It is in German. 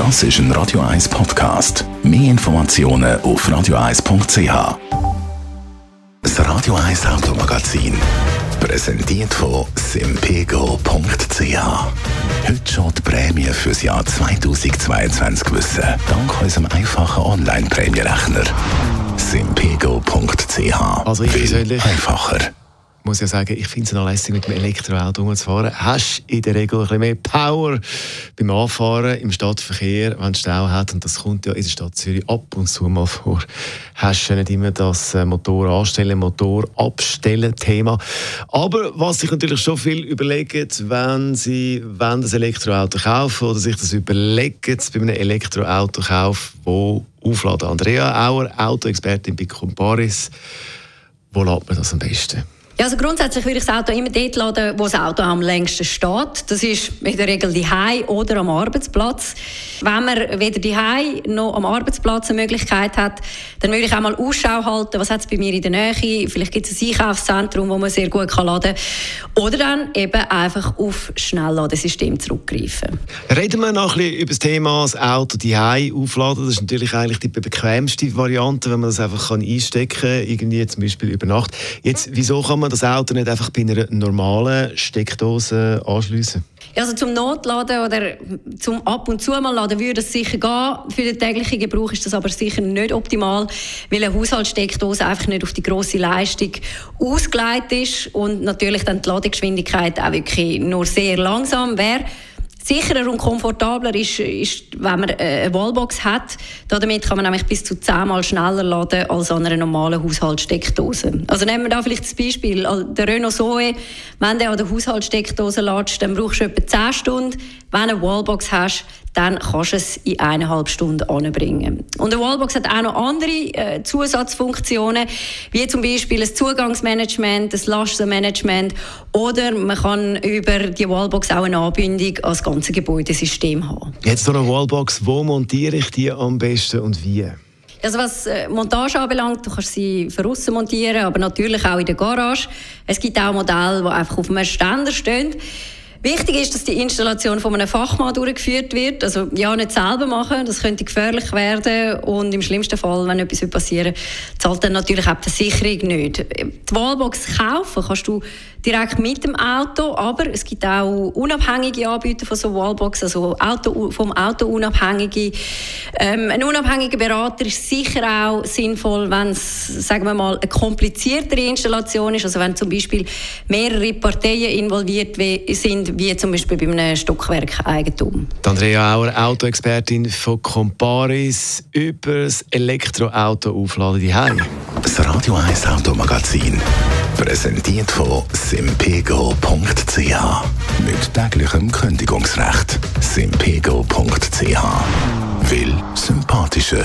Das ist ein Radio 1 Podcast. Mehr Informationen auf radio1.ch. Das Radio 1 Automagazin. Präsentiert von simpego.ch. Heute schon die Prämie für das Jahr 2022 wissen. Dank unserem einfachen Online-Prämierechner. simpego.ch. Also ich persönlich- einfacher. Muss ja sagen, ich finde es noch lässig, mit dem Elektroauto rumzufahren. Hast in der Regel ein bisschen mehr Power beim Anfahren im Stadtverkehr, wenn es Stau hat. Und das kommt ja in der Stadt Zürich ab und zu mal vor. Hast du nicht immer das äh, Motor anstellen, Motor abstellen Thema. Aber was sich natürlich schon viel überlegen, wenn sie wenn das Elektroauto kaufen oder sich das überlegen bei einem Elektroautokauf, wo aufladen. Andrea Auer, Autoexpertin bei Comparis. Wo lädt man das am besten? Ja, also grundsätzlich würde ich das Auto immer dort laden, wo das Auto am längsten steht. Das ist in der Regel die oder am Arbeitsplatz. Wenn man weder die noch am Arbeitsplatz eine Möglichkeit hat, dann würde ich auch mal Ausschau halten, was hat es bei mir in der Nähe. Vielleicht gibt es ein Einkaufszentrum, wo man sehr gut kann laden kann. Oder dann eben einfach auf Schnellladesystem zurückgreifen. Reden wir noch ein bisschen über das Thema das Auto die aufladen. Das ist natürlich eigentlich die bequemste Variante, wenn man das einfach einstecken kann, irgendwie zum Beispiel über Nacht. Jetzt, wieso kann man das Auto nicht einfach bei einer normalen Steckdose anschliessen? Also zum Notladen oder zum ab und zu mal laden würde es sicher gehen. Für den täglichen Gebrauch ist das aber sicher nicht optimal, weil eine Haushaltssteckdose einfach nicht auf die grosse Leistung ausgelegt ist und natürlich dann die Ladegeschwindigkeit auch wirklich nur sehr langsam wäre. Sicherer und komfortabler ist, ist, wenn man äh, eine Wallbox hat. Damit kann man nämlich bis zu zehnmal schneller laden als an einer normalen Haushaltssteckdose. Also nehmen wir da vielleicht das Beispiel. Der Renault Zoe, wenn du an der Haushaltssteckdose ladest, dann brauchst du etwa 10 Stunden. Wenn du eine Wallbox hast, dann kannst du es in eineinhalb Stunden anbringen. Und eine Wallbox hat auch noch andere äh, Zusatzfunktionen, wie zum Beispiel ein Zugangsmanagement, ein Lastenmanagement oder man kann über die Wallbox auch eine Anbindung ans ganze Gebäudesystem haben. Jetzt so eine Wallbox, wo montiere ich die am besten und wie? Also was äh, Montage anbelangt, du kannst sie von außen montieren, aber natürlich auch in der Garage. Es gibt auch Modelle, die einfach auf einem Ständer stehen. Wichtig ist, dass die Installation von einem Fachmann durchgeführt wird. Also ja, nicht selber machen, das könnte gefährlich werden und im schlimmsten Fall, wenn etwas passieren zahlt dann natürlich auch die Versicherung nicht. Die Wallbox kaufen kannst du direkt mit dem Auto, aber es gibt auch unabhängige Anbieter von so Wallbox, also Auto, vom Auto unabhängige. Ähm, ein unabhängiger Berater ist sicher auch sinnvoll, wenn es, sagen wir mal, eine kompliziertere Installation ist, also wenn zum Beispiel mehrere Parteien involviert sind, wie zum Beispiel bei einem Stockwerkeigentum. Andrea Auer, Autoexpertin von Comparis, über das Elektroauto aufladen die Das Radio 1 Automagazin. Präsentiert von simpego.ch. Mit täglichem Kündigungsrecht. simpego.ch. Will sympathischer.